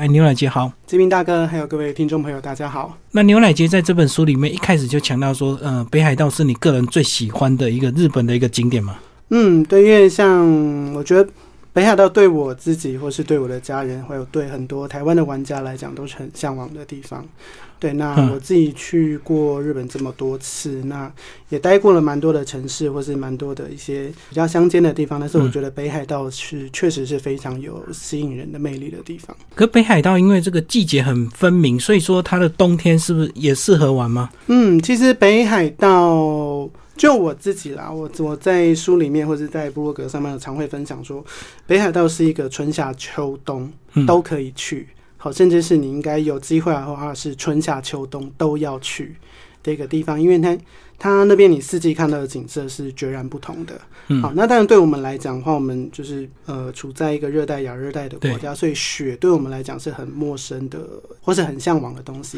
哎，牛奶姐好，志明大哥，还有各位听众朋友，大家好。那牛奶姐在这本书里面一开始就强调说，呃，北海道是你个人最喜欢的一个日本的一个景点嘛？嗯，对，因为像我觉得北海道对我自己，或是对我的家人，还有对很多台湾的玩家来讲，都是很向往的地方。对，那我自己去过日本这么多次，那也待过了蛮多的城市，或是蛮多的一些比较乡间的地方。但是我觉得北海道是确实是非常有吸引人的魅力的地方。可北海道因为这个季节很分明，所以说它的冬天是不是也适合玩吗？嗯，其实北海道就我自己啦，我我在书里面或者在部落格上面常会分享说，北海道是一个春夏秋冬都可以去。好，甚至是你应该有机会的话，是春夏秋冬都要去的一个地方，因为它它那边你四季看到的景色是截然不同的。好，那当然对我们来讲的话，我们就是呃处在一个热带亚热带的国家，所以雪对我们来讲是很陌生的，或是很向往的东西。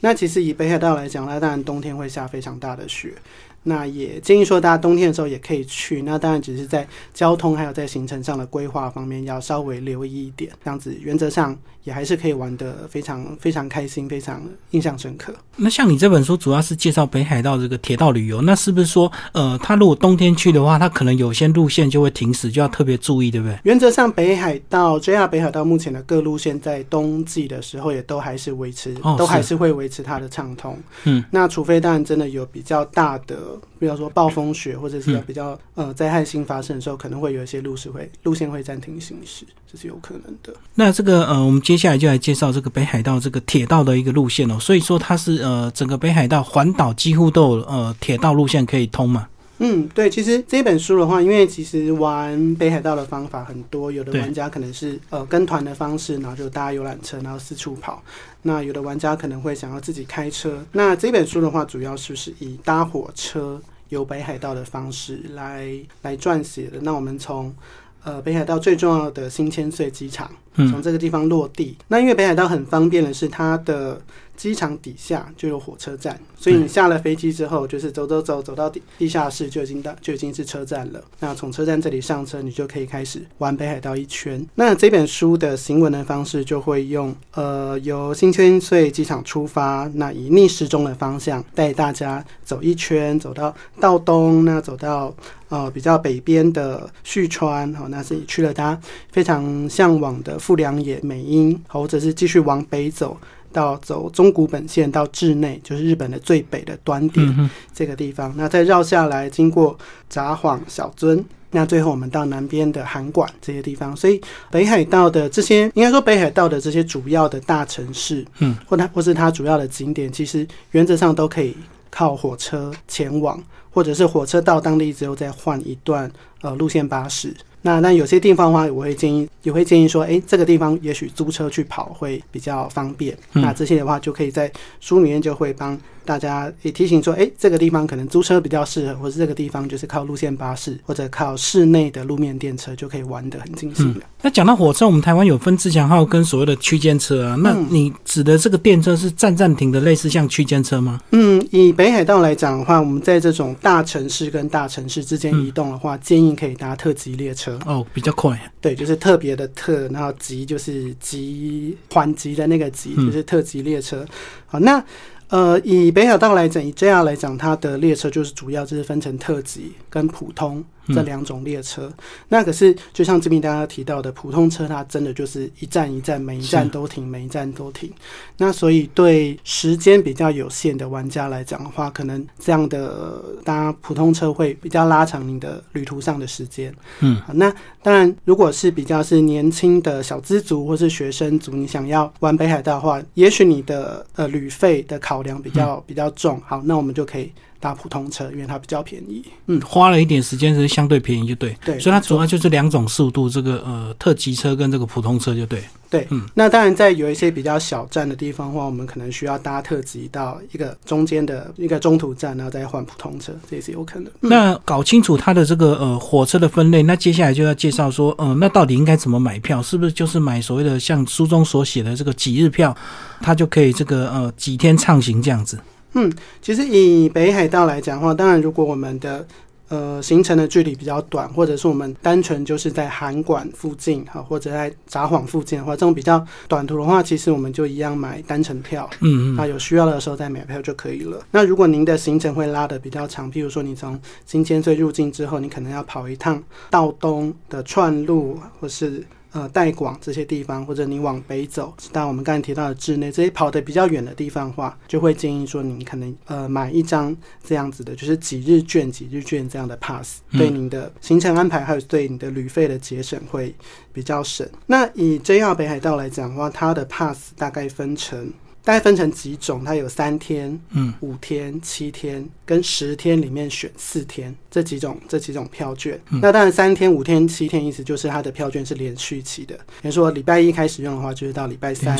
那其实以北海道来讲，那当然冬天会下非常大的雪。那也建议说，大家冬天的时候也可以去。那当然只是在交通还有在行程上的规划方面要稍微留意一点，这样子原则上也还是可以玩的非常非常开心，非常印象深刻。那像你这本书主要是介绍北海道这个铁道旅游，那是不是说，呃，他如果冬天去的话，他可能有些路线就会停驶，就要特别注意，对不对？原则上，北海道 JR 北海道目前的各路线在冬季的时候也都还是维持，都还是会维持它的畅通。嗯，那除非当然真的有比较大的。比如说暴风雪，或者是比较呃灾害性发生的时候，可能会有一些路是会路线会暂停行驶，这是有可能的。那这个呃，我们接下来就来介绍这个北海道这个铁道的一个路线哦。所以说它是呃整个北海道环岛几乎都有呃铁道路线可以通嘛。嗯，对，其实这本书的话，因为其实玩北海道的方法很多，有的玩家可能是呃跟团的方式，然后就搭游览车，然后四处跑。那有的玩家可能会想要自己开车。那这本书的话，主要是是以搭火车游北海道的方式来来撰写的。那我们从呃北海道最重要的新千岁机场，从这个地方落地。那因为北海道很方便的是它的。机场底下就有火车站，所以你下了飞机之后，就是走走走走到地地下室就已经到就已经是车站了。那从车站这里上车，你就可以开始玩北海道一圈。那这本书的行文的方式就会用呃由新千岁机场出发，那以逆时钟的方向带大家走一圈，走到道东，那走到呃比较北边的旭川，好，那是去了他非常向往的富良野、美瑛，或者是继续往北走。到走中古本线到志内，就是日本的最北的端点这个地方。那再绕下来，经过札幌、小樽，那最后我们到南边的函馆这些地方。所以北海道的这些，应该说北海道的这些主要的大城市，嗯，或它或是它主要的景点，其实原则上都可以靠火车前往，或者是火车到当地之后再换一段呃路线巴士。那那有些地方的话，我会建议，也会建议说，哎，这个地方也许租车去跑会比较方便。那这些的话，就可以在书里面就会帮大家也提醒说，哎，这个地方可能租车比较适合，或者这个地方就是靠路线巴士或者靠室内的路面电车就可以玩得很尽兴的。那讲到火车，我们台湾有分自强号跟所谓的区间车啊。那你指的这个电车是站站停的，类似像区间车吗？嗯，以北海道来讲的话，我们在这种大城市跟大城市之间移动的话，建议可以搭特急列车。哦，比较快，对，就是特别的特，然后急就是急缓急的那个急，就是特急列车。好，那呃，以北海道来讲，以 JR 来讲，它的列车就是主要就是分成特急跟普通。这两种列车，那可是就像这边大家提到的，普通车它真的就是一站一站，每一站都停，每一站都停。那所以对时间比较有限的玩家来讲的话，可能这样的搭普通车会比较拉长你的旅途上的时间。嗯，好，那当然，如果是比较是年轻的小资族或是学生族，你想要玩北海道的话，也许你的呃旅费的考量比较比较重。好，那我们就可以。搭普通车，因为它比较便宜。嗯，花了一点时间是相对便宜，就对。对，所以它主要就是两种速度，这个呃特急车跟这个普通车就对。对，嗯，那当然在有一些比较小站的地方的话，我们可能需要搭特急到一个中间的一个中途站，然后再换普通车，这也是有可能。那搞清楚它的这个呃火车的分类，那接下来就要介绍说，呃，那到底应该怎么买票？是不是就是买所谓的像书中所写的这个几日票，它就可以这个呃几天畅行这样子？嗯，其实以北海道来讲的话，当然如果我们的呃行程的距离比较短，或者是我们单纯就是在函馆附近哈，或者在札幌附近的话，这种比较短途的话，其实我们就一样买单程票。嗯嗯，那有需要的时候再买票就可以了。那如果您的行程会拉的比较长，譬如说你从新千岁入境之后，你可能要跑一趟道东的串路，或是呃代广这些地方，或者你往北走到我们刚才提到的志内这些跑得比较远的地方的话，就会建议说您可能呃买一张这样子的，就是几日券、几日券这样的 pass，嗯对您的行程安排还有对你的旅费的节省会比较省。那以 JR 北海道来讲的话，它的 pass 大概分成。大概分成几种，它有三天、嗯、五天、七天跟十天里面选四天这几种这几种票券。那当然，三天、五天、七天意思就是它的票券是连续期的。比如说礼拜一开始用的话，就是到礼拜三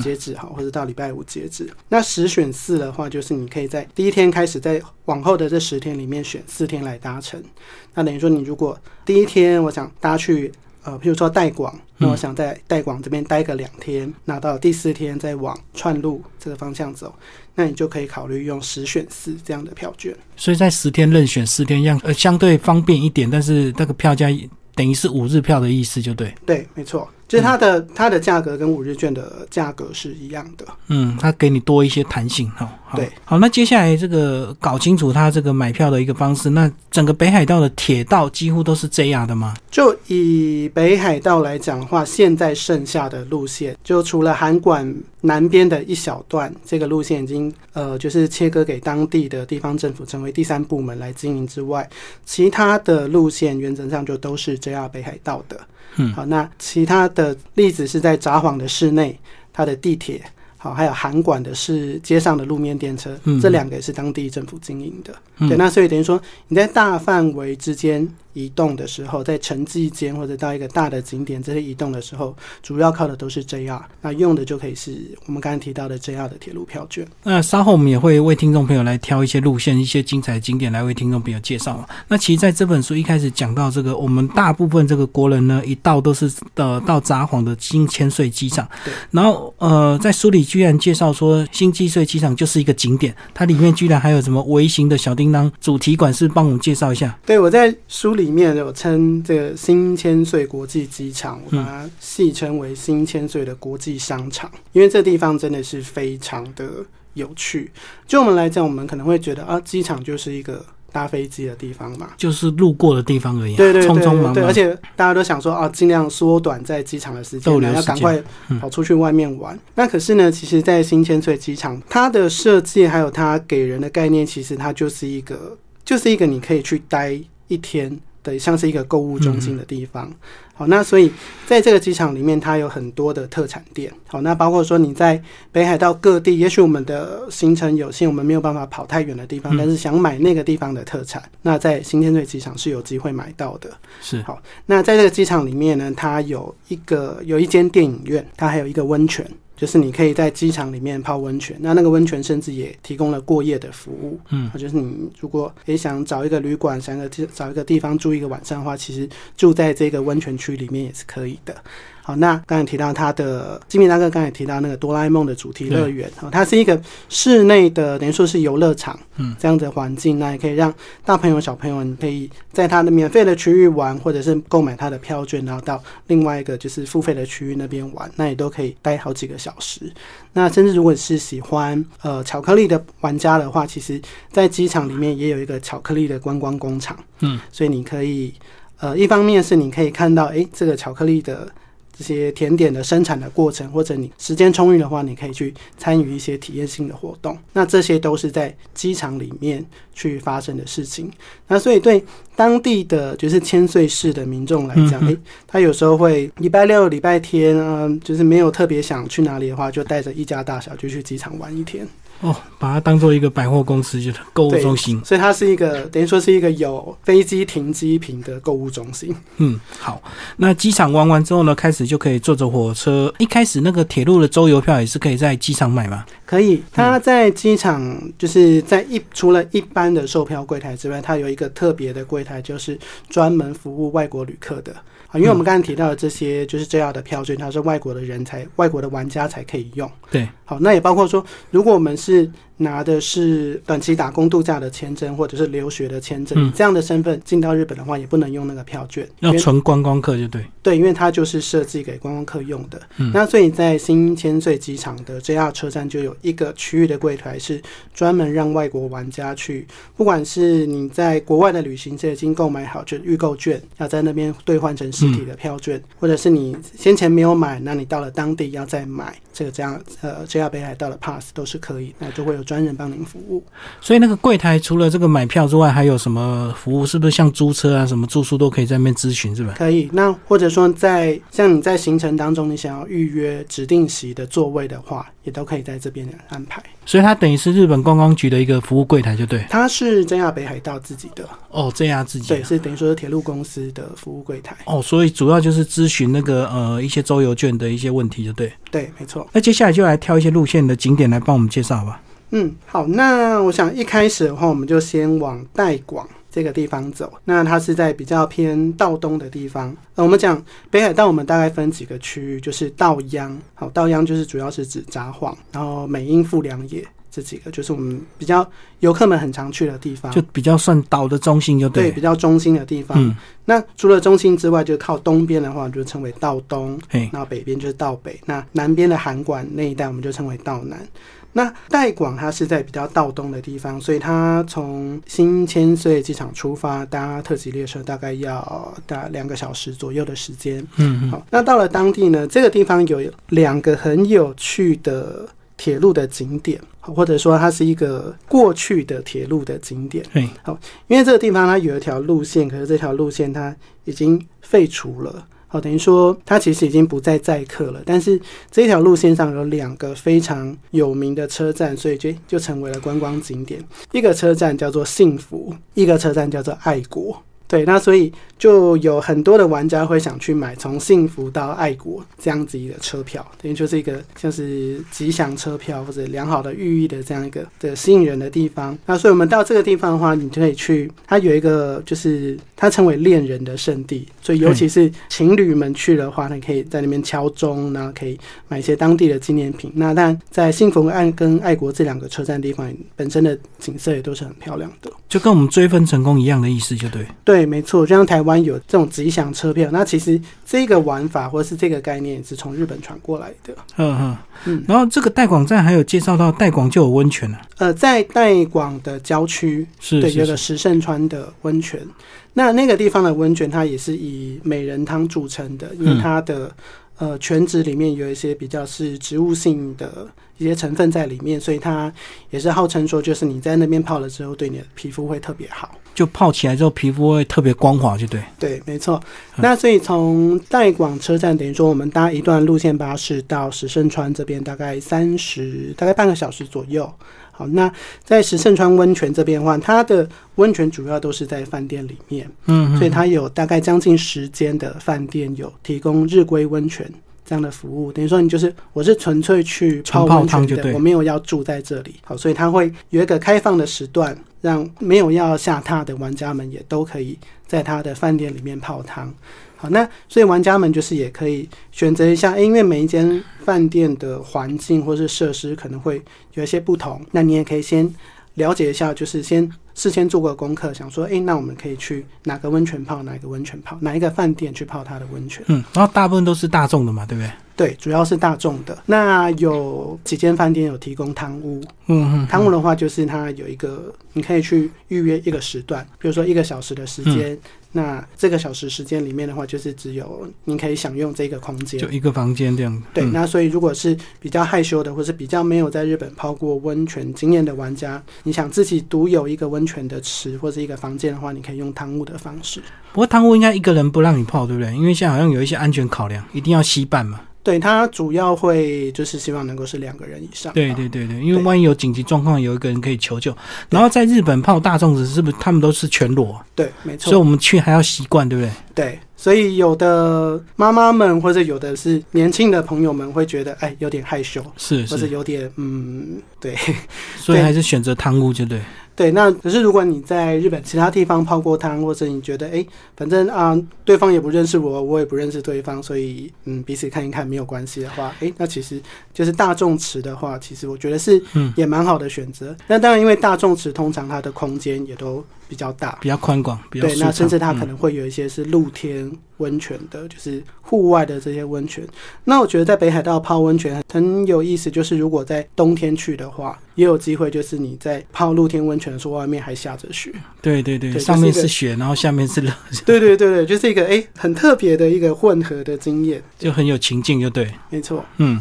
截止好，或者到礼拜五截止。那十选四的话，就是你可以在第一天开始，在往后的这十天里面选四天来搭乘。那等于说，你如果第一天我想搭去呃，譬如说代广，那我想在代广这边待个两天，那到第四天再往串路这个方向走，那你就可以考虑用十选四这样的票券。所以在十天任选四天样，呃，相对方便一点，但是那个票价等于是五日票的意思，就对。对，没错，就是它的、它的价格跟五日券的价格是一样的。嗯，它给你多一些弹性哈。对，好，那接下来这个搞清楚它这个买票的一个方式，那整个北海道的铁道几乎都是 JR 的吗？就以北海道来讲的话，现在剩下的路线，就除了函馆南边的一小段，这个路线已经呃就是切割给当地的地方政府成为第三部门来经营之外，其他的路线原则上就都是 JR 北海道的。嗯好，那其他的例子是在札幌的市内，它的地铁。好，还有函馆的是街上的路面电车，嗯这两个也是当地政府经营的。嗯对，那所以等于说你在大范围之间移动的时候，在城际间或者到一个大的景点这些移动的时候，主要靠的都是 JR，那用的就可以是我们刚才提到的 JR 的铁路票券。那稍后我们也会为听众朋友来挑一些路线、一些精彩的景点来为听众朋友介绍嘛。那其实在这本书一开始讲到这个，我们大部分这个国人呢，一到都是呃到札幌的新千岁机场对，然后呃在书里居然介绍说新千岁机场就是一个景点，它里面居然还有什么微型的小叮当主题馆，是帮我们介绍一下。对，我在书里面有称这个新千岁国际机场，我把它戏称为新千岁的国际商场，因为这地方真的是非常的有趣。就我们来讲，我们可能会觉得啊，机场就是一个搭飞机的地方嘛。就是路过的地方而已啊，对对对匆匆忙对，而。且大家都想说啊，尽量缩短在机场的时间，要赶快嗯跑出去外面玩。那可是呢，其实，在新千岁机场，它的设计还有它给人的概念，其实它就是一个，就是一个你可以去待一天的，像是一个购物中心的地方。好，那所以在这个机场里面，它有很多的特产店。好，那包括说你在北海道各地，也许我们的行程有限，我们没有办法跑太远的地方，嗯但是想买那个地方的特产，那在新千岁机场是有机会买到的。是好那在这个机场里面呢，它有一个有一间电影院，它还有一个温泉，就是你可以在机场里面泡温泉。那那个温泉甚至也提供了过夜的服务。嗯啊，就是你如果也想找一个旅馆，想个找一个地方住一个晚上的话，其实住在这个温泉区里面也是可以的。好，那刚才提到他的金明大哥刚才提到那个哆啦 A 梦的主题乐园，哦，它是一个室内的，等于说是游乐场，嗯，这样的环境，那也可以让大朋友小朋友，你可以在它的免费的区域玩，或者是购买它的票券，然后到另外一个就是付费的区域那边玩，那也都可以待好几个小时。那甚至如果是喜欢呃巧克力的玩家的话，其实在机场里面也有一个巧克力的观光工厂，嗯，所以你可以呃一方面是你可以看到，诶，这个巧克力的。这些甜点的生产的过程，或者你时间充裕的话，你可以去参与一些体验性的活动。那这些都是在机场里面去发生的事情。那所以对当地的就是千岁市的民众来讲，嗯诶、他有时候会礼拜六、礼拜天，嗯、就是没有特别想去哪里的话，就带着一家大小就去机场玩一天。哦，把它当做一个百货公司，就是购物中心。所以它是一个等于说是一个有飞机停机坪的购物中心。嗯，好。那机场玩完之后呢，开始就可以坐着火车。一开始那个铁路的周游票也是可以在机场买吗？可以，它在机场就是在一除了一般的售票柜台之外，它有一个特别的柜台，就是专门服务外国旅客的。啊，因为我们刚才提到的这些就是 JR 的票券，它是外国的人才、外国的玩家才可以用。对，好，那也包括说，如果我们是拿的是短期打工度假的签证或者是留学的签证，嗯这样的身份进到日本的话，也不能用那个票券，因要为纯观光客就对。对，因为它就是设计给观光客用的。嗯那所以在新千岁机场的 JR 车站就有一个区域的柜台是专门让外国玩家去，不管是你在国外的旅行社已经购买好就预购券，要在那边兑换成实体的票券，或者是你先前没有买，那你到了当地要再买这个这样呃 JR 北海道的 pass 都是可以，那就会有专人帮您服务。所以那个柜台除了这个买票之外，还有什么服务？是不是像租车啊、什么住宿都可以在那边咨询，是吧？可以，那或者说在像你在行程当中，你想要预约指定席的座位的话，也都可以在这边安排。所以它等于是日本观光局的一个服务柜台，就对。它是 JR 北海道自己的，哦，这样自己对，是等于说是铁路公司的服务柜台。哦，所以主要就是咨询那个呃一些周游券的一些问题，就对。对，没错。那接下来就来挑一些路线的景点来帮我们介绍吧。嗯，好，那我想一开始的话，我们就先往代广这个地方走。那它是在比较偏道东的地方。呃，我们讲北海道，我们大概分几个区域，就是道央。好，道央就是主要是指札幌，然后美瑛、富良野这几个，就是我们比较游客们很常去的地方。就比较算岛的中心，就对，对。比较中心的地方。嗯，那除了中心之外，就靠东边的话，就称为道东。嘿，那北边就是道北，那南边的函馆那一带我们就称为道南。那代广它是在比较道东的地方，所以它从新千岁机场出发，搭特急列车大概要大两个小时左右的时间。嗯嗯，好，那到了当地呢，这个地方有两个很有趣的铁路的景点，或者说它是一个过去的铁路的景点。对，好，因为这个地方它有一条路线，可是这条路线它已经废除了。等于说他其实已经不再载客了，但是这条路线上有两个非常有名的车站，所以就就成为了观光景点。一个车站叫做幸福，一个车站叫做爱国。对，那所以就有很多的玩家会想去买从幸福到爱国这样子一个车票，等于就是一个像是吉祥车票或者良好的寓意的这样一个的吸引人的地方。那所以我们到这个地方的话，你就可以去，它有一个就是它称为恋人的圣地，所以尤其是情侣们去的话，你可以在那边敲钟，然后可以买一些当地的纪念品。那但在幸福岸跟爱国这两个车站地方本身的景色也都是很漂亮的。就跟我们追分成功一样的意思，就对。对，没错，就像台湾有这种吉祥车票，那其实这个玩法或者是这个概念也是从日本传过来的。嗯嗯。嗯，然后这个代广站还有介绍到代广就有温泉了，呃，在代广的郊区，是是是，有个石胜川的温泉。那那个地方的温泉，它也是以美人汤著称的，因为嗯它的、呃泉质里面有一些比较是植物性的一些成分在里面，所以它也是号称说，就是你在那边泡了之后，对你的皮肤会特别好。就泡起来之后皮肤会特别光滑，就对。对，没错。嗯那所以从代广车站，等于说我们搭一段路线巴士到石胜川这边，大概三十，大概半个小时左右。好，那在石胜川温泉这边的话，它的温泉主要都是在饭店里面，嗯嗯。所以它有大概将近十间的饭店有提供日归温泉。这样的服务，等于说你就是我是纯粹去泡泡温泉的，汤对我没有要住在这里。好，所以它会有一个开放的时段，让没有要下榻的玩家们也都可以在他的饭店里面泡汤。好，那所以玩家们就是也可以选择一下，诶因为每一间饭店的环境或是设施可能会有一些不同，那你也可以先了解一下，就是先事先做过功课，想说，诶，那我们可以去哪个温泉泡，哪个温泉泡，哪一个饭店去泡它的温泉。嗯，然后大部分都是大众的嘛，对不对？对，主要是大众的。那有几间饭店有提供汤屋，嗯嗯。汤屋的话就是它有一个，你可以去预约一个时段，比如说一个小时的时间。嗯那这个小时时间里面的话，就是只有你可以享用这个空间就。一个房间这样。对，嗯那所以如果是比较害羞的，或是比较没有在日本泡过温泉经验的玩家，你想自己独有一个温泉的池或者一个房间的话，你可以用汤屋的方式。不过汤屋应该一个人不让你泡，对不对？因为现在好像有一些安全考量，一定要吸伴嘛。对，他主要会就是希望能够是两个人以上。对对对对，因为万一有紧急状况，有一个人可以求救。然后在日本泡大粽子是不是他们都是全裸？对，没错所以。我们去还要习惯，对不对？对，所以有的妈妈们或者有的是年轻的朋友们会觉得，哎，有点害羞，是或者，有点嗯，对所以还是选择汤屋就对。对。那可是如果你在日本其他地方泡过汤，或者你觉得，哎，反正啊，对方也不认识我，我也不认识对方，所以嗯，彼此看一看没有关系的话，哎，那其实就是大众池的话，其实我觉得是嗯也蛮好的选择。那当然，因为大众池通常它的空间也都比较大，比较宽广，比较对，那甚至它可嗯能会有一些是露天温泉的，就是户外的这些温泉。那我觉得在北海道泡温泉很有意思，就是如果在冬天去的话，也有机会，就是你在泡露天温泉的时候，外面还下着雪。对对对，对上面就是雪，然后下面是冷，对对对对，就是一个哎、很特别的一个混合的经验。就很有情境，就对。没错，嗯，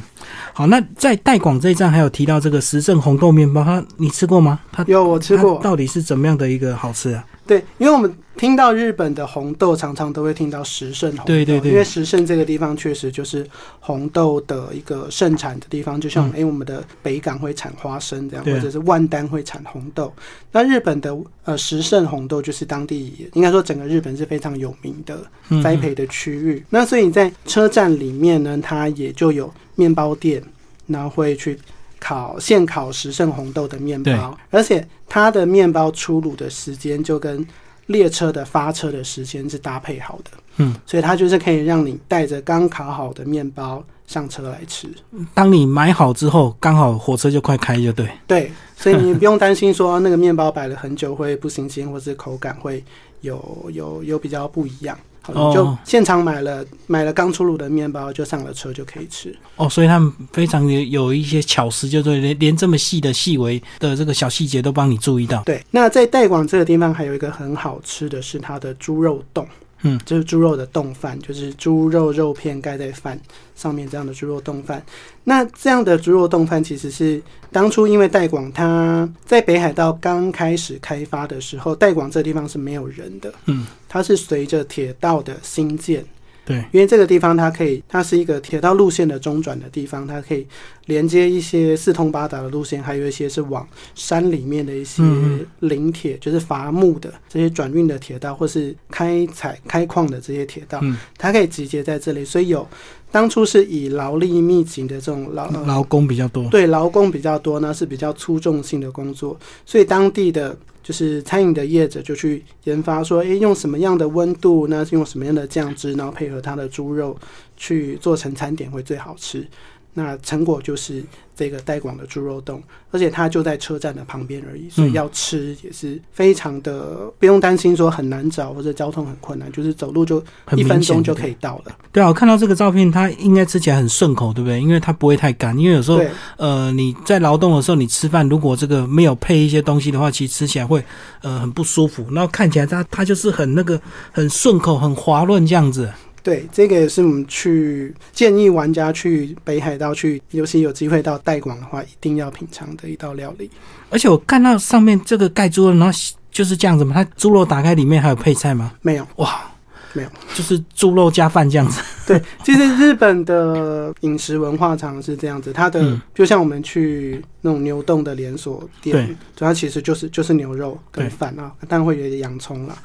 好，那在代广这一站还有提到这个时政红豆面包，它你吃过吗？它有我吃过。到底是怎么样的一个好吃啊？对，因为我们听到日本的红豆，常常都会听到石胜红豆，对对对因为石胜这个地方确实就是红豆的一个盛产的地方，就像嗯诶我们的北港会产花生这样，或者是万丹会产红豆。那日本的呃石胜红豆就是当地应该说整个日本是非常有名的嗯栽培的区域。那所以在车站里面呢，它也就有面包店，然后会去烤现烤时胜红豆的面包，而且它的面包出炉的时间就跟列车的发车的时间是搭配好的，嗯，所以它就是可以让你带着刚烤好的面包上车来吃。当你买好之后，刚好火车就快开，就对。对，所以你不用担心说那个面包摆了很久会不新鲜，或是口感会有有有比较不一样。好，哦就现场买了买了刚出炉的面包，就上了车就可以吃。哦，所以他们非常有有一些巧思，就是，连连这么细的细微的这个小细节都帮你注意到。对，那在代广这个地方还有一个很好吃的是它的猪肉冻，嗯，就是猪肉的冻饭，就是猪肉肉片盖在饭上面这样的猪肉冻饭。那这样的猪肉冻饭其实是当初因为代广它在北海道刚开始开发的时候，代广这地方是没有人的，嗯，它是随着铁道的兴建。对，因为这个地方它可以，它是一个铁道路线的中转的地方，它可以连接一些四通八达的路线，还有一些是往山里面的一些嗯林铁，就是伐木的这些转运的铁道，或是开采开矿的这些铁道，嗯，它可以集结在这里，所以有当初是以劳力密集的这种劳、呃劳工比较多。对劳工比较多呢，是比较粗重性的工作，所以当地的就是餐饮的业者就去研发说，诶，用什么样的温度，那用什么样的酱汁，然后配合它的猪肉去做成餐点会最好吃。那成果就是这个带广的猪肉冻，而且它就在车站的旁边而已，所以嗯要吃也是非常的不用担心说很难找或者交通很困难，就是走路就很一分钟就可以到了。对啊，我看到这个照片，它应该吃起来很顺口，对不对？因为它不会太干。因为有时候，呃，你在劳动的时候，你吃饭如果这个没有配一些东西的话，其实吃起来会呃很不舒服。然后看起来它它就是很那个很顺口、很滑润这样子。对，这个也是我们去建议玩家去北海道去，尤其有机会到代广的话，一定要品尝的一道料理。而且我看到上面这个盖猪肉，然后就是这样子嘛，它猪肉打开里面还有配菜吗？没有，哇，没有，就是猪肉加饭这样子。对，其实日本的饮食文化常常是这样子，它的、嗯就像我们去那种牛洞的连锁店，主要其实就是就是牛肉跟饭啊，当然会有一点洋葱啦。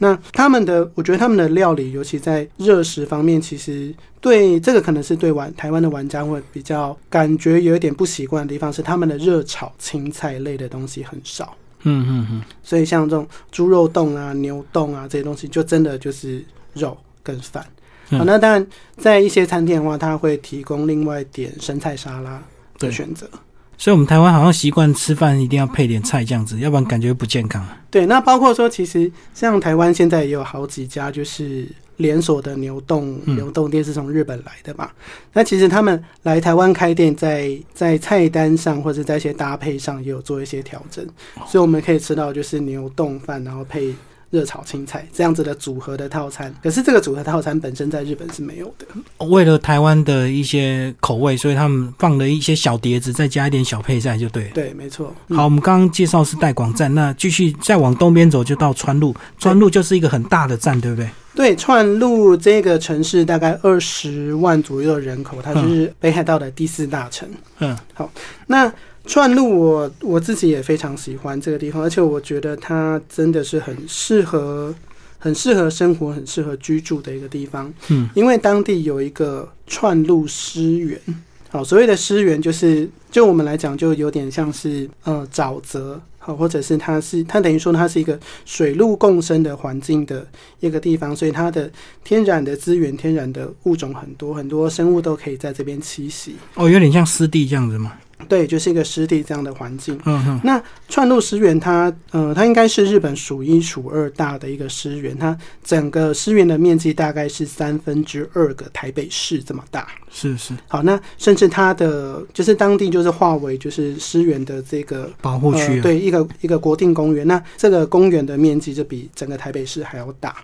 那他们的，我觉得他们的料理，尤其在热食方面，其实对这个可能是对玩台湾的玩家会比较感觉有一点不习惯的地方，是他们的热炒青菜类的东西很少。嗯嗯嗯，所以像这种猪肉冻啊、牛冻啊这些东西，就真的就是肉跟饭。嗯好，那当然在一些餐厅的话，它会提供另外点生菜沙拉的选择。所以我们台湾好像习惯吃饭一定要配点菜这样子，要不然感觉不健康。对，那包括说，其实像台湾现在也有好几家就是连锁的牛冻嗯牛洞店是从日本来的嘛。那其实他们来台湾开店在，在菜单上或者在一些搭配上也有做一些调整，所以我们可以吃到就是牛洞饭，然后配。热炒青菜这样子的组合的套餐，可是这个组合套餐本身在日本是没有的。为了台湾的一些口味，所以他们放了一些小碟子，再加一点小配菜就对了。对，没错。好，我们刚刚介绍是代广站，那继续再往东边走就到川路，川路就是一个很大的站，对不对？对，川路这个城市大概二十万左右的人口，它就是北海道的第四大城。嗯，好那串路我我自己也非常喜欢这个地方，而且我觉得它真的是很适合很适合生活、很适合居住的一个地方。嗯，因为当地有一个串路湿源。好，所谓的湿源就是就我们来讲，就有点像是呃沼泽，好，或者是它是它等于说它是一个水陆共生的环境的一个地方，所以它的天然的资源、天然的物种很多，很多生物都可以在这边栖息。哦，有点像湿地这样子嘛。对，就是一个湿地这样的环境。嗯哼，那串路湿原它，呃，它应该是日本数一数二大的一个湿原，它整个湿原的面积大概是三分之二个台北市这么大。是是，好，那甚至它的就是当地就是划为就是湿原的这个保护区、呃，对，一个一个国定公园。那这个公园的面积就比整个台北市还要大。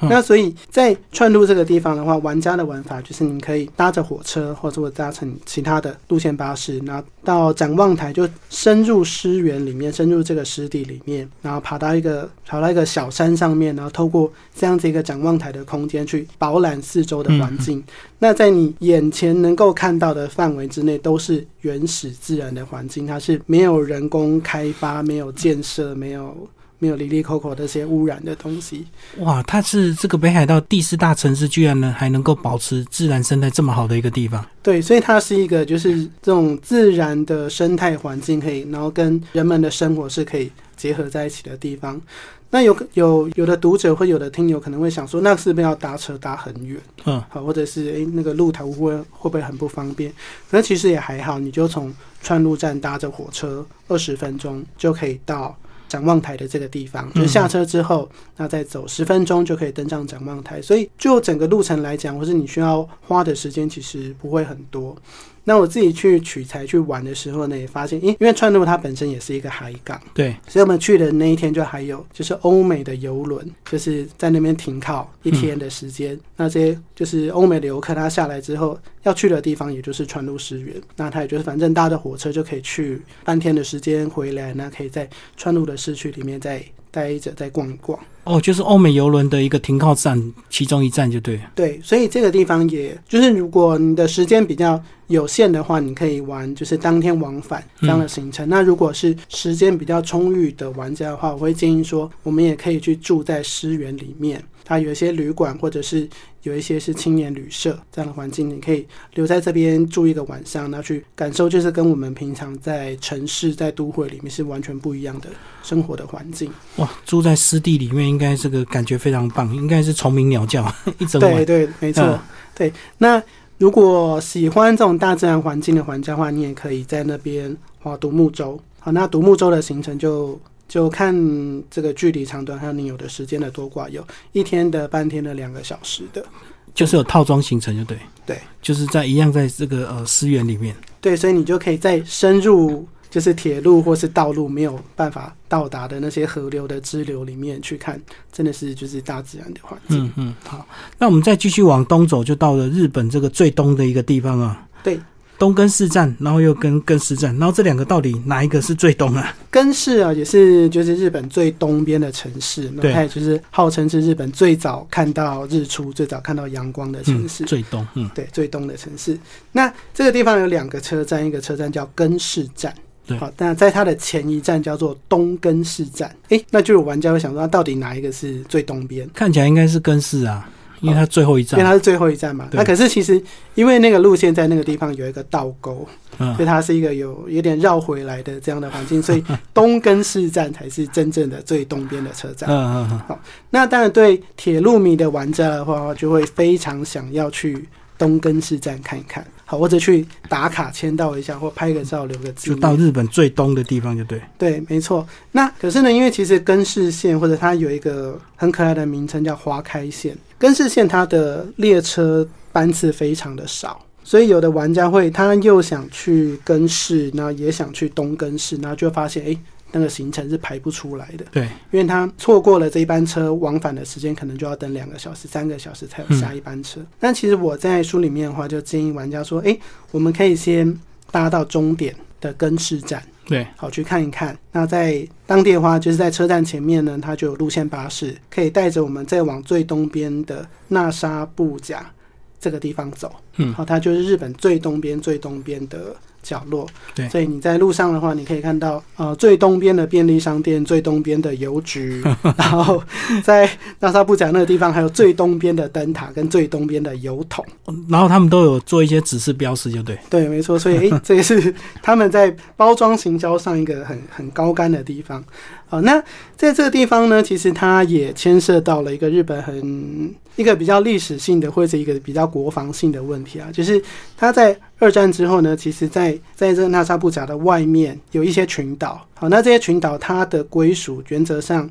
嗯那所以在串路这个地方的话，玩家的玩法就是你可以搭着火车，或者我搭乘其他的路线巴士，然后到展望台就深入湿原里面，深入这个湿地里面，然后爬到一个爬到一个小山上面，然后透过这样子一个展望台的空间去饱览四周的环境。那在你眼前能够看到的范围之内，都是原始自然的环境，它是没有人工开发、没有建设、没有没有离离口口这些污染的东西。哇，它是这个北海道第四大城市，居然呢还能够保持自然生态这么好的一个地方。对，所以它是一个就是这种自然的生态环境，可以然后跟人们的生活是可以结合在一起的地方。那有有有的读者或有的听友可能会想说，那是不是要搭车搭很远？嗯，好，或者是诶那个路途会会会不会很不方便？可是其实也还好，你就从川路站搭着火车二十分钟就可以到展望台的这个地方，就是下车之后，那再走十分钟就可以登上展望台。所以就整个路程来讲，或是你需要花的时间其实不会很多。那我自己去取材去玩的时候呢，也发现，因因为川路它本身也是一个海港，对，所以我们去的那一天就还有就是欧美的游轮，就是在那边停靠一天的时间。那这些就是欧美的游客，他下来之后要去的地方，也就是川路湿原。那他也就是反正搭着火车就可以去半天的时间回来，那可以在川路的市区里面再待着，再逛一逛。哦，就是欧美游轮的一个停靠站，其中一站就对了。对，所以这个地方也就是如果你的时间比较有限的话，你可以玩就是当天往返这样的行程。那如果是时间比较充裕的玩家的话，我会建议说，我们也可以去住在诗园里面，它有一些旅馆或者是有一些是青年旅社这样的环境，你可以留在这边住一个晚上，然后去感受就是跟我们平常在城市在都会里面是完全不一样的生活的环境。哇，住在湿地里面，应该这个感觉非常棒，应该是虫鸣鸟叫一整晚。对对，没错。嗯对，那如果喜欢这种大自然环境的玩家的话，你也可以在那边划独木舟。好，那独木舟的行程就就看这个距离长短，还有你有的时间的多寡，有一天的、半天的、两个小时的。就是有套装行程，就对。对，就是在一样在这个呃思源里面。对，所以你就可以再深入，就是铁路或是道路没有办法到达的那些河流的支流里面去看，真的是就是大自然的环境。嗯嗯，好，那我们再继续往东走，就到了日本这个最东的一个地方啊。对，东根市站，然后又跟根市站，然后这两个到底哪一个是最东啊？根市啊，也是就是日本最东边的城市，那对它也就是号称是日本最早看到日出、最早看到阳光的城嗯，市。最东，嗯，对，最东的城市。那这个地方有两个车站，一个车站叫根市站。对好，那在它的前一站叫做东根市站。诶，那就有玩家会想说，那到底哪一个是最东边？看起来应该是根市啊，因为它最后一站。因为它是最后一站嘛。那可是其实因为那个路线在那个地方有一个倒钩，嗯所以它是一个有有点绕回来的这样的环境，所以 东根市站才是真正的最东边的车站。嗯嗯嗯，好那当然，对铁路迷的玩家的话，就会非常想要去东根市站看一看，好，或者去打卡签到一下，或拍个照留个纪就到。日本最东的地方就对。对，没错。那可是呢，因为其实根室线或者它有一个很可爱的名称叫花开线，根室线它的列车班次非常的少。所以有的玩家会，他又想去根市，然后也想去东根市，然后就会发现，哎，那个行程是排不出来的。对，因为他错过了这一班车往返的时间，可能就要等两个小时、三个小时才有下一班车。但其实我在书里面的话，就建议玩家说：“诶，我们可以先搭到终点的根市站，对，好去看一看。那在当地的话，就是在车站前面呢，它就有路线巴士，可以带着我们再往最东边的那沙布甲这个地方走。嗯好，它就是日本最东边、最东边的角落。对所以你在路上的话，你可以看到呃最东边的便利商店、最东边的邮局，然后在纳萨布甲那个地方还有最东边的灯塔跟最东边的油桶。然后他们都有做一些指示标识，就对。对，没错，所以诶，这也是他们在包装行销上一个很很高干的地方。好，那在这个地方呢，其实它也牵涉到了一个日本很一个比较历史性的或者一个比较国防性的问题啊，就是它在二战之后呢，其实在在这个纳沙布甲的外面有一些群岛。好，那这些群岛它的归属原则上，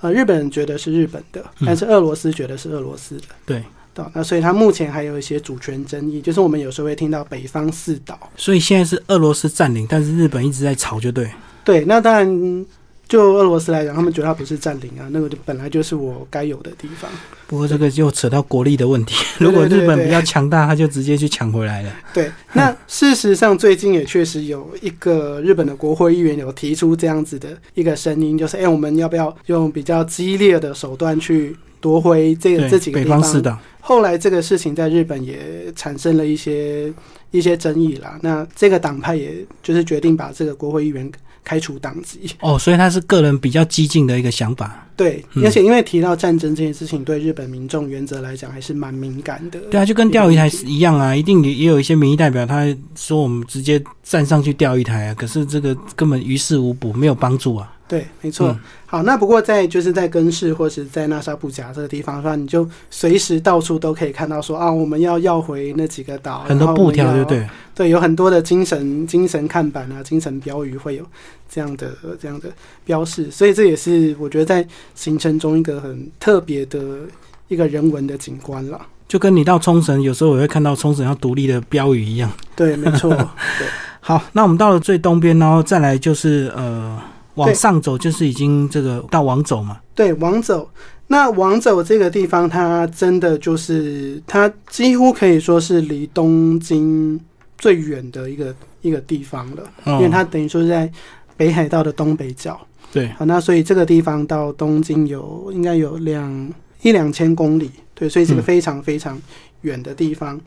呃，日本人觉得是日本的，但是俄罗斯觉得是俄罗斯的。对，对，那所以它目前还有一些主权争议，就是我们有时候会听到北方四岛。所以现在是俄罗斯占领，但是日本一直在吵，就对。对，那当然，就俄罗斯来讲，他们觉得它不是占领啊，那个就本来就是我该有的地方。不过这个就扯到国力的问题，如果日本比较强大，他就直接去抢回来了。对，那事实上最近也确实有一个日本的国会议员有提出这样子的一个声音，就是哎、我们要不要用比较激烈的手段去夺回这个，这几个北地方？后来这个事情在日本也产生了一些一些争议啦。那这个党派也就是决定把这个国会议员开除党籍。哦，所以他是个人比较激进的一个想法。对，嗯而且因为提到战争这件事情，对日本民众原则来讲还是蛮敏感的。对啊，就跟钓鱼台是一样啊，一定也也有一些民意代表，他说我们直接站上去钓鱼台啊，可是这个根本于事无补，没有帮助啊。对，没错。嗯好，那不过在就是在根室或是在纳沙布甲这个地方的话，你就随时到处都可以看到说啊，我们要要回那几个岛，很多布条，对不对？对，有很多的精神精神看板啊、精神标语会有这样的这样的标示，所以这也是我觉得在行程中一个很特别的一个人文的景观了。就跟你到冲绳，有时候我会看到冲绳要独立的标语一样。对，没错，对。好，那我们到了最东边，然后再来就是呃往上走，就是已经这个到王走嘛。对，王走。那王走这个地方，它真的就是它几乎可以说是离东京最远的一个一个地方了，哦因为它等于说是在北海道的东北角。对，好，那所以这个地方到东京有应该有两一两千公里，对，所以是个嗯非常非常远的地方。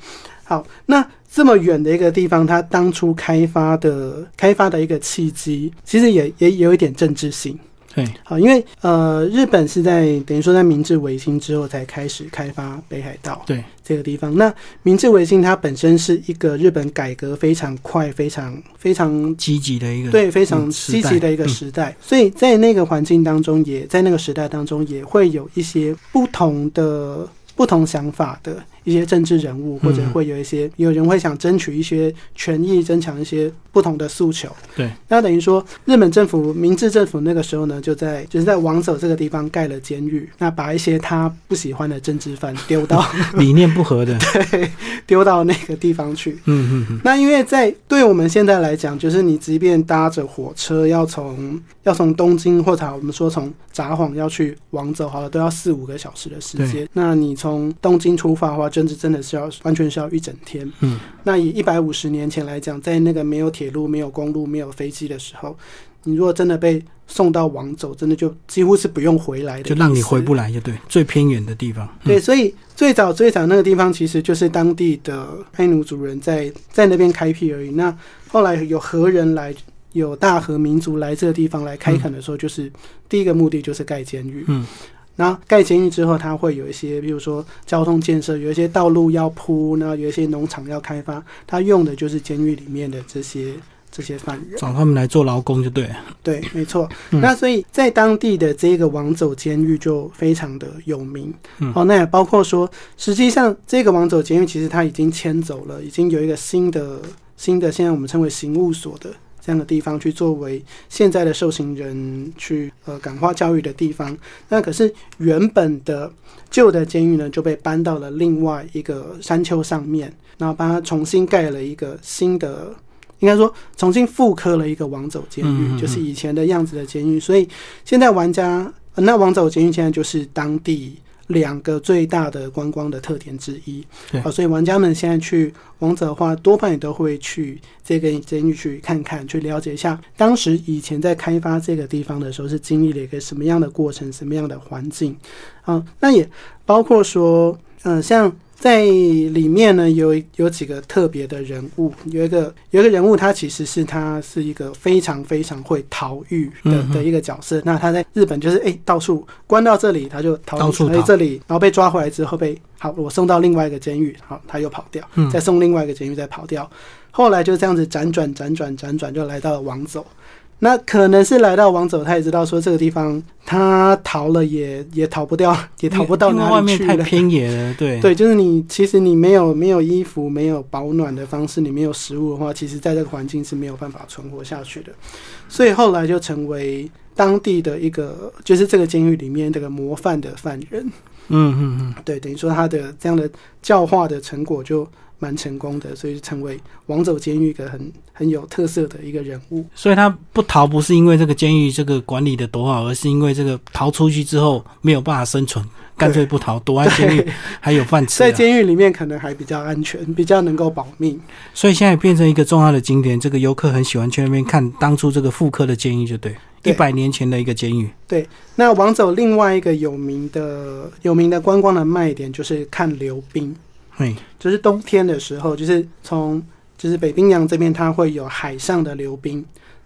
好，那这么远的一个地方，它当初开发的开发的一个契机，其实也也有一点政治性。对，好，因为呃，日本是在等于说在明治维新之后才开始开发北海道对这个地方。那明治维新它本身是一个日本改革非常快、非常非常积极的一个对非常积极的一个嗯时代，所以在那个环境当中也，在那个时代当中，也会有一些不同的。不同想法的一些政治人物，或者嗯会有一些有人会想争取一些权益，增强一些不同的诉求。对，那等于说，日本政府、明治政府那个时候呢，就在就是在王走这个地方盖了监狱，那把一些他不喜欢的政治犯丢到 理念不合的。对丢到那个地方去。嗯嗯嗯，那因为在对我们现在来讲，就是你即便搭着火车要从要从东京或者我们说从札幌要去王走好了，都要四五个小时的时间。那你从东京出发的话，真的真的是要完全是要一整天。嗯，那以一百五十年前来讲，在那个没有铁路、没有公路、没有飞机的时候，你如果真的被送到王走，真的就几乎是不用回来的，就让你回不。来，就对，最偏远的地方。嗯对，所以最早最早那个地方其实就是当地的黑奴族人在在那边开辟而已。那后来有何人来，有大和民族来这个地方来开垦的时候，就是、第一个目的就是盖监狱。嗯，那盖监狱之后，它会有一些，比如说交通建设，有一些道路要铺，然后有一些农场要开发，它用的就是监狱里面的这些这些犯人。找他们来做劳工就对了。对，没错。嗯那所以在当地的这个王走监狱就非常的有名。嗯好，那也包括说，实际上这个王走监狱其实它已经迁走了，已经有一个新的新的，现在我们称为刑务所的。这样的地方去作为现在的受刑人去呃感化教育的地方，那可是原本的旧的监狱呢就被搬到了另外一个山丘上面，然后把它重新盖了一个新的，应该说重新复刻了一个王走监狱，就是以前的样子的监狱。所以现在玩家、呃那王走监狱现在就是当地两个最大的观光的特点之一。对好，所以玩家们现在去王者的话，多半也都会去这个监狱去看看，去了解一下当时以前在开发这个地方的时候是经历了一个什么样的过程，什么样的环境。啊，那也包括说，嗯、像在里面呢，有有几个特别的人物，有一个有一个人物，他其实是他是一个非常非常会逃狱的的一个角色。那他在日本就是哎，到处关到这里，他就逃到处逃这里，然后被抓回来之后被好，我送到另外一个监狱，好，他又跑掉，再送另外一个监狱再跑掉，后来就这样子辗转辗转辗转，就来到了王走。那可能是来到王者，他也知道说这个地方他逃了也也逃不掉，也逃不到哪里去了。太偏野了，对 对，就是你其实你没有没有衣服，没有保暖的方式，你没有食物的话，其实在这个环境是没有办法存活下去的。所以后来就成为当地的一个，就是这个监狱里面这个模范的犯人。嗯嗯嗯，对，等于说他的这样的教化的成果就。蛮成功的，所以成为王走监狱一个很很有特色的一个人物。所以他不逃，不是因为这个监狱这个管理的多好，而是因为这个逃出去之后没有办法生存，干脆不逃，躲在监狱 还有饭吃。在监狱里面可能还比较安全，比较能够保命。所以现在变成一个重要的景点，这个游客很喜欢去那边看当初这个复刻的监狱，就对，一百年前的一个监狱。对，那王走另外一个有名的有名的观光的卖点就是看溜冰。对，就是冬天的时候，就是从就是北冰洋这边，它会有海上的流冰，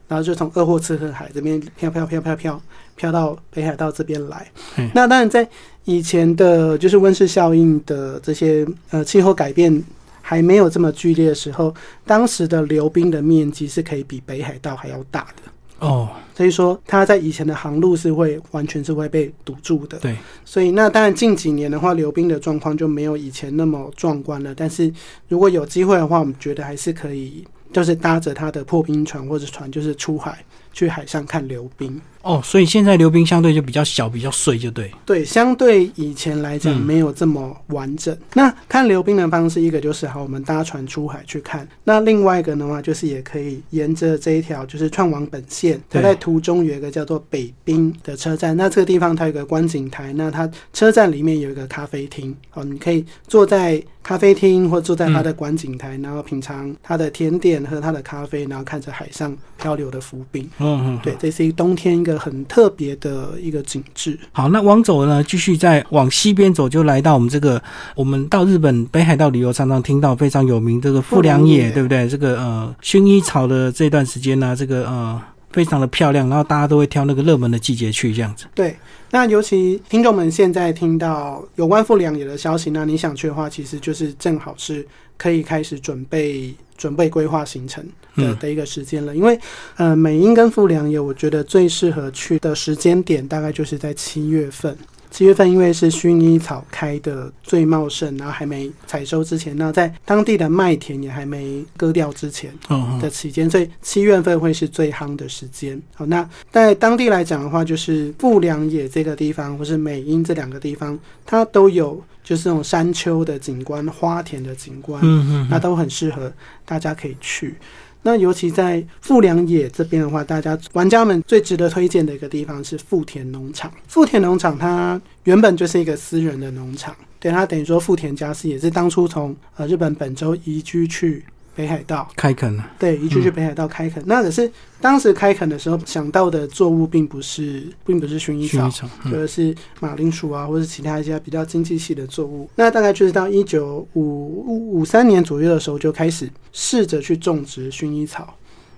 然后就从鄂霍次克海这边飘飘飘飘飘飘到北海道这边来。那当然，在以前的，就是温室效应的这些呃气候改变还没有这么剧烈的时候，当时的流冰的面积是可以比北海道还要大的。哦，所以说它在以前的航路是会完全是会被堵住的。对，所以那当然近几年的话，流冰的状况就没有以前那么壮观了。但是如果有机会的话，我们觉得还是可以，就是搭着它的破冰船或者船，就是出海去海上看流冰。哦，所以现在溜冰相对就比较小，比较碎，就对。对，相对以前来讲没有这么完整。那看溜冰的方式，一个就是好，我们搭船出海去看；那另外一个的话，就是也可以沿着这一条就是串往本线。它在途中有一个叫做北滨的车站，那这个地方它有个观景台，那它车站里面有一个咖啡厅，哦，你可以坐在咖啡厅或坐在它的观景台，然后品尝它的甜点，喝它的咖啡，然后看着海上漂流的浮冰。嗯嗯，对，这是一冬天一个。很特别的一个景致。好，那往走呢，继续再往西边走，就来到我们这个，我们到日本北海道旅游，常常听到非常有名这个富良野，对不对？这个呃，薰衣草的这段时间呢，这个呃，非常的漂亮，然后大家都会挑那个热门的季节去这样子。对，那尤其听众们现在听到有关富良野的消息，那你想去的话，其实就是正好是可以开始准备。准备规划行程的的一个时间了，因为呃，美英跟富良野，我觉得最适合去的时间点大概就是在七月份。七月份因为是薰衣草开的最茂盛，然后还没采收之前，那在当地的麦田也还没割掉之前的期间，所以七月份会是最夯的时间。好，那在当地来讲的话，就是富良野这个地方，或是美英这两个地方，它都有。就是那种山丘的景观、花田的景观，嗯嗯，那都很适合大家可以去。那尤其在富良野这边的话，大家玩家们最值得推荐的一个地方是富田农场。富田农场它原本就是一个私人的农场，对它等于说富田家是也是当初从呃日本本州移居去。北海道开垦了，对，一去去北海道开垦。那可是当时开垦的时候想到的作物，并不是，并不是薰衣草，而是马铃薯啊，或者其他一些比较经济系的作物。那大概就是到一九五五三年左右的时候，就开始试着去种植薰衣草。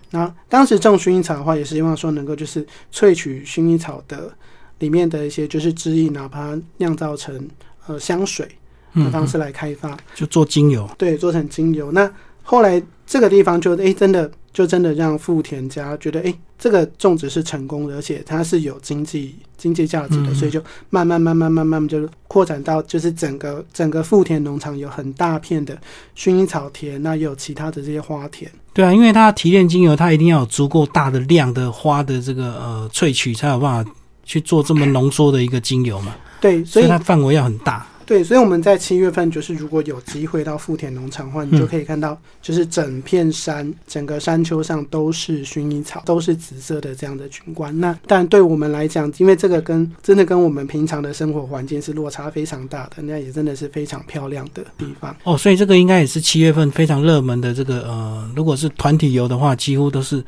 那当时种薰衣草的话，也是希望说能够就是萃取薰衣草的里面的一些就是汁液，哪怕酿造成呃香水的方式来开发，就做精油，对，做成精油。那后来这个地方就哎，真的就真的让富田家觉得哎，这个种植是成功的，而且它是有经济经济价值的，所以就慢慢慢慢慢慢就扩展到就是整个整个富田农场有很大片的薰衣草田，那也有其他的这些花田。对啊，因为它提炼精油，它一定要有足够大的量的花的这个呃萃取，才有办法去做这么浓缩的一个精油嘛。对，所以它范围要很大。对，所以我们在七月份，就是如果有机会到富田农场的话，你就可以看到，就是整片山、整个山丘上都是薰衣草，都是紫色的这样的景观。那但对我们来讲，因为这个跟真的跟我们平常的生活环境是落差非常大的，那也真的是非常漂亮的地方。哦，所以这个应该也是七月份非常热门的这个呃，如果是团体游的话，几乎都是。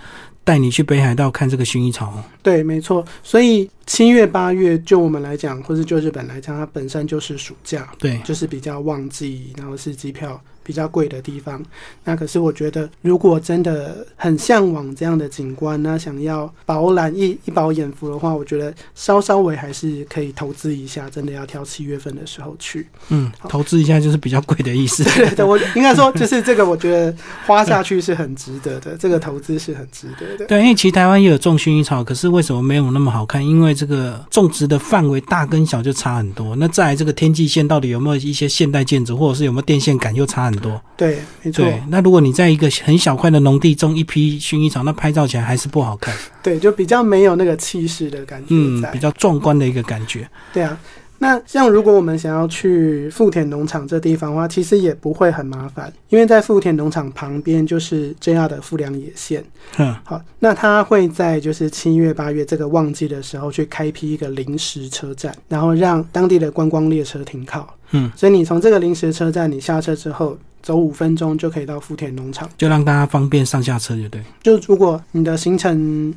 带你去北海道看这个薰衣草。对，没错。所以七月八月，就我们来讲，或是就日本来讲，它本身就是暑假，对，就是比较旺季，然后是机票。比较贵的地方，那可是我觉得，如果真的很向往这样的景观，那想要饱览一一饱眼福的话，我觉得稍稍微还是可以投资一下，真的要挑七月份的时候去。嗯，投资一下就是比较贵的意思。对对，我应该说就是这个，我觉得花下去是很值得的，这个投资是很值得的。对，因为其实台湾也有种薰衣草，可是为什么没有那么好看？因为这个种植的范围大跟小就差很多。那在这个天际线到底有没有一些现代建筑，或者是有没有电线杆，又差很多。对。没错，那如果你在一个很小块的农地种一批薰衣草，那拍照起来还是不好看。对，就比较没有那个气势的感觉，嗯，比较壮观的一个感觉。对啊，那像如果我们想要去富田农场这地方的话，其实也不会很麻烦，因为在富田农场旁边就是 JR 的富良野线。嗯，好，那他会在就是七月八月这个旺季的时候去开辟一个临时车站，然后让当地的观光列车停靠。嗯，所以你从这个临时车站你下车之后。走五分钟就可以到福田农场，就让大家方便上下车，就对。就如果你的行程，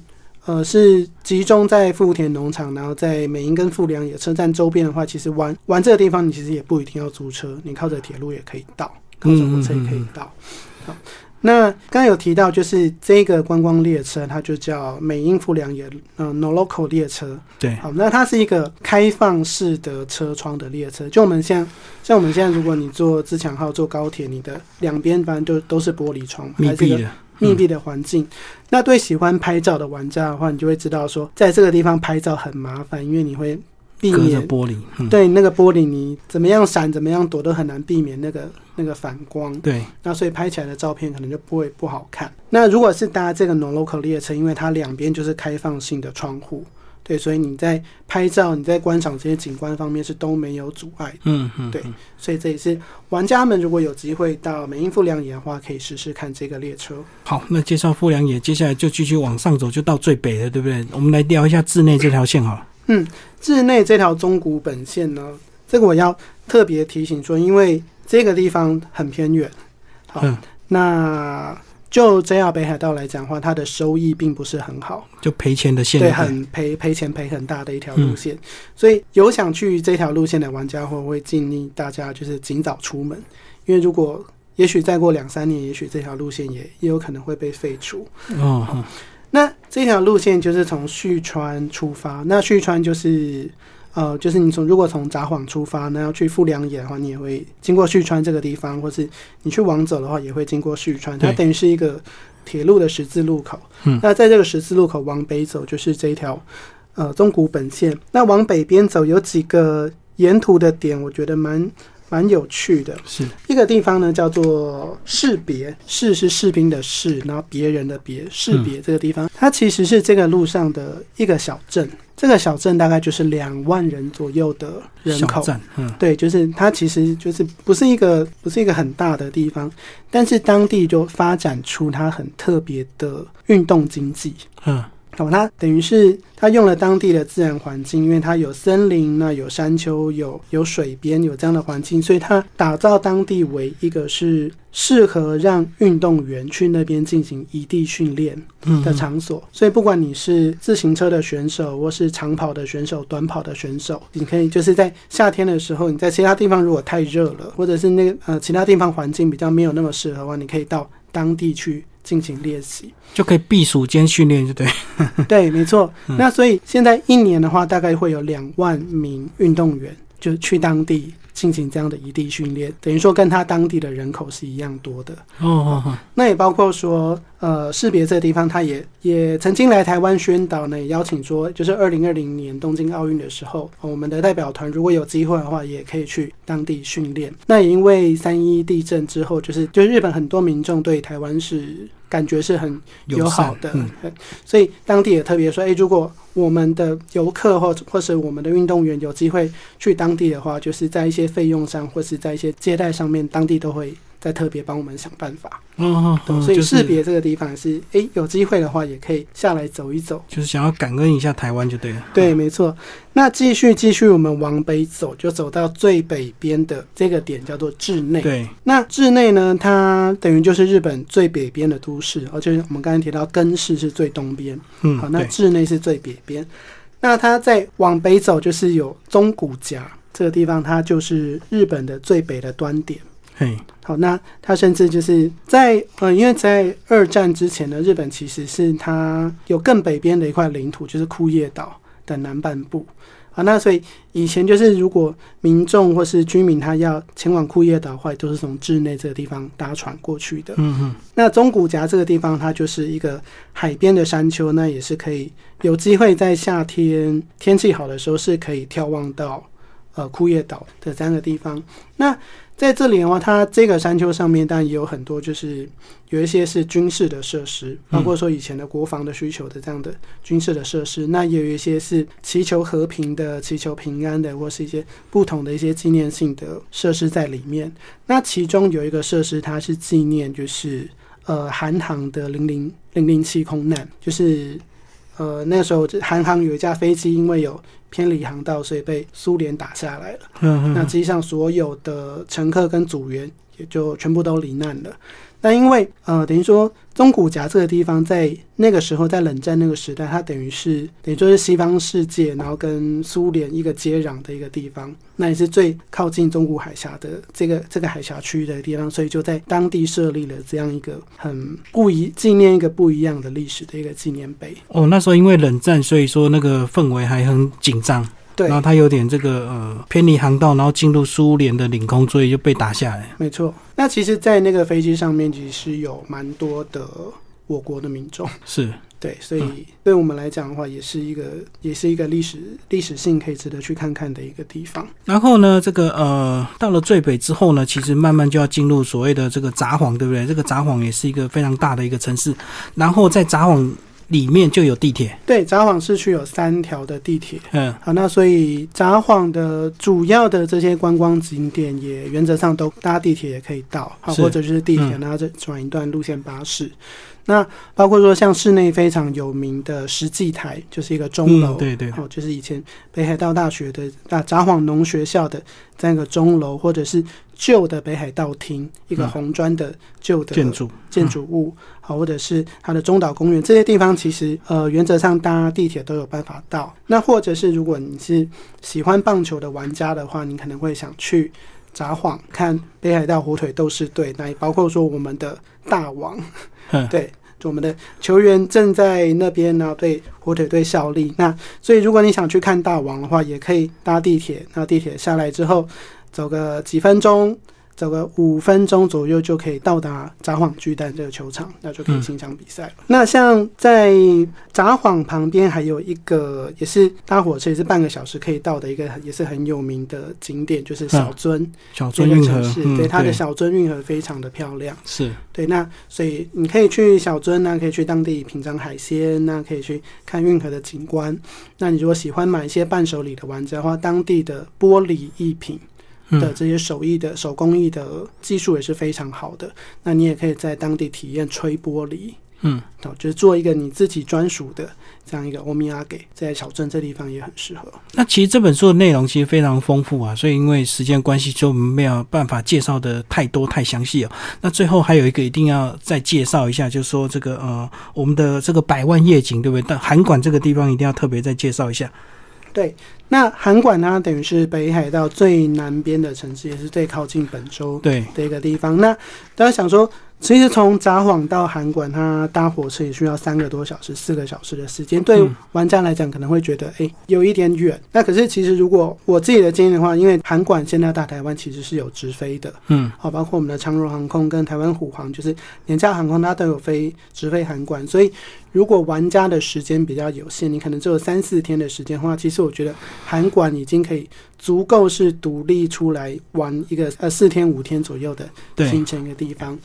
呃，是集中在福田农场，然后在美英跟富良野车站周边的话，其实玩玩这个地方，你其实也不一定要租车，你靠着铁路也可以到，靠着火车也可以到。好。那刚刚有提到，就是这个观光列车，它就叫美英富良野嗯 No Local 列车。对，好，那它是一个开放式的车窗的列车。就我们现在，像我们现在，如果你坐自强号坐高铁，你的两边反正都都是玻璃窗，密闭的密闭的环境。那对喜欢拍照的玩家的话，你就会知道说，在这个地方拍照很麻烦，因为你会。避免玻璃，对那个玻璃，你怎么样闪，怎么样躲，都很难避免那个那个反光。对，那所以拍起来的照片可能就不会不好看。那如果是搭这个 non local 列车，因为它两边就是开放性的窗户，对，所以你在拍照、你在观赏这些景观方面是都没有阻碍。嗯嗯，对，所以这也是玩家们如果有机会到美英富良野的话，可以试试看这个列车。好，那介绍富良野，接下来就继续往上走，就到最北的，对不对？我们来聊一下志内这条线好了。嗯，志内这条中古本线呢，这个我要特别提醒说，因为这个地方很偏远。好，那就 JR 北海道来讲的话，它的收益并不是很好，就赔钱的线，对，很赔赔钱赔很大的一条路线。所以有想去这条路线的玩家，会会建议大家就是尽早出门，因为如果也许再过两三年，也许这条路线也也有可能会被废除。哦。那这条路线就是从旭川出发，那旭川就是，呃，就是你从如果从札幌出发，那要去富良野的话，你也会经过旭川这个地方，或是你去往走的话，也会经过旭川，它等于是一个铁路的十字路口。嗯，那在这个十字路口往北走，就是这一条呃中古本线。那往北边走有几个沿途的点，我觉得蛮。蛮有趣的，是。一个地方呢，叫做士别，士是士兵的士，然后别人的别，士别这个地方，它其实是这个路上的一个小镇，这个小镇大概就是两万人左右的人口，嗯，对，就是它其实就是不是一个不是一个很大的地方，但是当地就发展出它很特别的运动经济，嗯。哦，它等于是它用了当地的自然环境，因为它有森林，那有山丘，有有水边，有这样的环境，所以它打造当地为一个是适合让运动员去那边进行异地训练的场所。所以不管你是自行车的选手，或是长跑的选手、短跑的选手，你可以就是在夏天的时候，你在其他地方如果太热了，或者是那个呃其他地方环境比较没有那么适合的话，你可以到当地去。进行练习就可以避暑间训练，就对。对，没错。那所以现在一年的话，大概会有两万名运动员就去当地。进行这样的异地训练，等于说跟他当地的人口是一样多的哦哦哦。那也包括说，呃，识别这个地方，他也也曾经来台湾宣导呢，也邀请说，就是二零二零年东京奥运的时候，我们的代表团如果有机会的话，也可以去当地训练。那也因为三一地震之后，就是就日本很多民众对台湾是。感觉是很友好的，所以当地也特别说：，哎，如果我们的游客或或是我们的运动员有机会去当地的话，就是在一些费用上或是在一些接待上面，当地都会再特别帮我们想办法。哦，对，所以识别这个地方是，哎，有机会的话也可以下来走一走，就是想要感恩一下台湾就对了。对，没错。那继续继续，我们往北走，就走到最北边的这个点，叫做志内。对，那志内呢，它等于就是日本最北边的都市，而且我们刚才提到根室是最东边，嗯，好，那志内是最北边。那它再往北走，就是有中谷夹这个地方，它就是日本的最北的端点。嘿，好，那他甚至就是在呃，因为在二战之前呢，日本其实是它有更北边的一块领土，就是库页岛的南半部。啊，那所以以前就是如果民众或是居民他要前往库页岛的话，都是从志内这个地方搭船过去的。嗯哼。那中古夹这个地方，它就是一个海边的山丘，那也是可以有机会在夏天天气好的时候是可以眺望到呃库页岛的三个地方。那在这里的话，它这个山丘上面，当然也有很多，就是有一些是军事的设施，包括说以前的国防的需求的这样的军事的设施。那也有一些是祈求和平的、祈求平安的，或是一些不同的一些纪念性的设施在里面。那其中有一个设施，它是纪念，就是呃韩航的零零零零七空难，就是呃那时候韩航有一架飞机因为有。偏离航道，所以被苏联打下来了。那机上所有的乘客跟组员也就全部都罹难了。那因为呃，等于说中古夹这个地方，在那个时候，在冷战那个时代，它等于是等于说是西方世界，然后跟苏联一个接壤的一个地方，那也是最靠近中古海峡的这个这个海峡区域的地方，所以就在当地设立了这样一个很不一纪念一个不一样的历史的一个纪念碑。哦，那时候因为冷战，所以说那个氛围还很紧张。然后它有点这个呃偏离航道，然后进入苏联的领空，所以就被打下来。没错，那其实，在那个飞机上面，其实有蛮多的我国的民众。是对，所以对我们来讲的话，也是一个，也是一个历史历史性可以值得去看看的一个地方。然后呢，这个呃，到了最北之后呢，其实慢慢就要进入所谓的这个札幌，对不对？这个札幌也是一个非常大的一个城市。然后在札幌。里面就有地铁，对，札幌市区有三条的地铁，嗯，好，那所以札幌的主要的这些观光景点也原则上都搭地铁也可以到，好，或者就是地铁，然后再转一段路线巴士。那包括说像室内非常有名的石祭台，就是一个钟楼，对对，哦，就是以前北海道大学的大札幌农学校的这样一个钟楼，或者是旧的北海道厅，一个红砖的旧的建筑建筑物，好，或者是它的中岛公园这些地方，其实呃原则上搭地铁都有办法到。那或者是如果你是喜欢棒球的玩家的话，你可能会想去札幌看北海道火腿都是队，那也包括说我们的大王，对。就我们的球员正在那边呢，对火腿队效力。那所以，如果你想去看大王的话，也可以搭地铁。那地铁下来之后，走个几分钟。走个五分钟左右就可以到达札幌巨蛋这个球场，那就可以欣赏比赛了。那像在札幌旁边还有一个，也是搭火车也是半个小时可以到的一个，也是很有名的景点，就是小樽。小樽运河，对它的小樽运河非常的漂亮。是对，那所以你可以去小樽那可以去当地品尝海鲜，那可以去看运河的景观。那你如果喜欢买一些伴手礼的玩家的话，当地的玻璃艺品。的这些手艺的手工艺的技术也是非常好的，那你也可以在当地体验吹玻璃，嗯，哦，就是做一个你自己专属的这样一个欧米亚给，在小镇这地方也很适合。那其实这本书的内容其实非常丰富啊，所以因为时间关系就没有办法介绍的太多太详细哦。那最后还有一个一定要再介绍一下，就是说这个呃我们的这个百万夜景，对不对？但韩馆这个地方一定要特别再介绍一下。对。那函馆呢，等于是北海道最南边的城市，也是最靠近本州的一个地方。那大家想说。其实从札幌到函馆，它搭火车也需要三个多小时、四个小时的时间。对玩家来讲，可能会觉得哎，有一点远。那可是其实，如果我自己的经验的话，因为函馆现在大台湾其实是有直飞的，嗯，好，包括我们的长荣航空跟台湾虎航，就是廉价航空，它都有飞直飞函馆。所以，如果玩家的时间比较有限，你可能只有三四天的时间的话，其实我觉得函馆已经可以足够是独立出来玩一个呃四天五天左右的行程一个地方。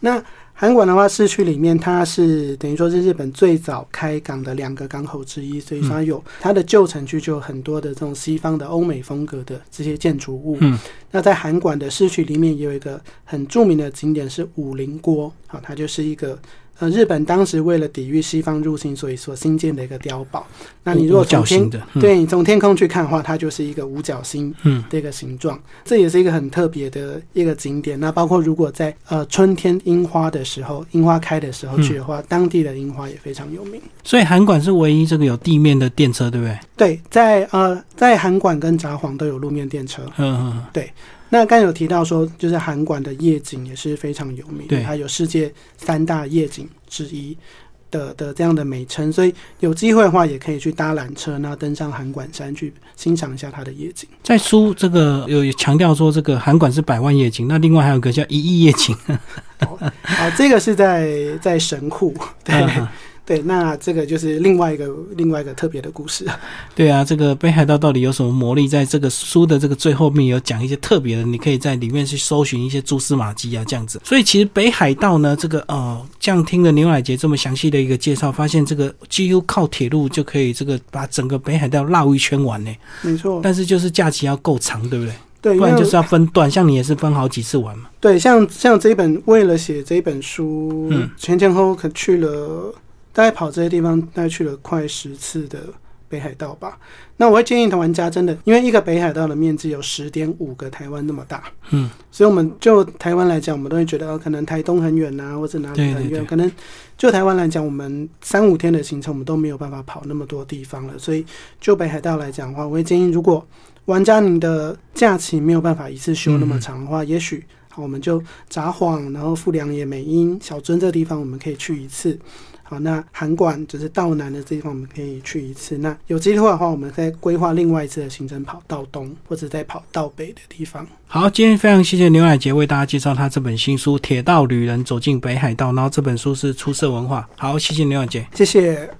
那韩馆的话，市区里面它是等于说是日本最早开港的两个港口之一，所以它有它的旧城区就有很多的这种西方的欧美风格的这些建筑物。嗯，那在韩馆的市区里面也有一个很著名的景点是武林锅，好，它就是一个。呃，日本当时为了抵御西方入侵，所以所新建的一个碉堡。那你如果从天对你从天空去看的话，它就是一个五角星的一个形状。这也是一个很特别的一个景点。那包括如果在呃春天樱花的时候，樱花开的时候去的话，当地的樱花也非常有名。所以韩馆是唯一这个有地面的电车，对不对？对，在呃在韩馆跟札幌都有路面电车。嗯嗯，对。那刚有提到说，就是韩馆的夜景也是非常有名，它有世界三大夜景之一的的这样的美称，所以有机会的话，也可以去搭缆车，那登上函馆山去欣赏一下它的夜景。在书这个有强调说，这个函馆是百万夜景，那另外还有个叫一亿夜景。好，这个是在在神户，对。对，那这个就是另外一个另外一个特别的故事。对啊，这个北海道到底有什么魔力？在这个书的这个最后面有讲一些特别的，你可以在里面去搜寻一些蛛丝马迹啊，这样子。所以其实北海道呢，这个呃，这样听了牛奶杰这么详细的一个介绍，发现这个几乎靠铁路就可以这个把整个北海道绕一圈玩呢。没错，但是就是假期要够长，对不对？对，不然就是要分段。像你也是分好几次玩嘛。对，像像这一本为了写这一本书，嗯，前前后后可去了。大概跑这些地方，大概去了快十次的北海道吧。那我会建议玩家真的，因为一个北海道的面积有十点五个台湾那么大，嗯，所以我们就台湾来讲，我们都会觉得可能台东很远呐，或者哪里很远。可能就台湾来讲，我们三五天的行程，我们都没有办法跑那么多地方了。所以就北海道来讲的话，我会建议，如果玩家您的假期没有办法一次休那么长的话，也许，我们就札幌，然后富良野、美瑛、小樽这地方，我们可以去一次。好，那函馆就是道南的地方，我们可以去一次。那有机会的话，我们再规划另外一次的行程，跑到东或者再跑到北的地方。好，今天非常谢谢牛奶杰为大家介绍他这本新书《铁道旅人走进北海道》，然后这本书是出色文化。好，谢谢牛奶杰，谢谢。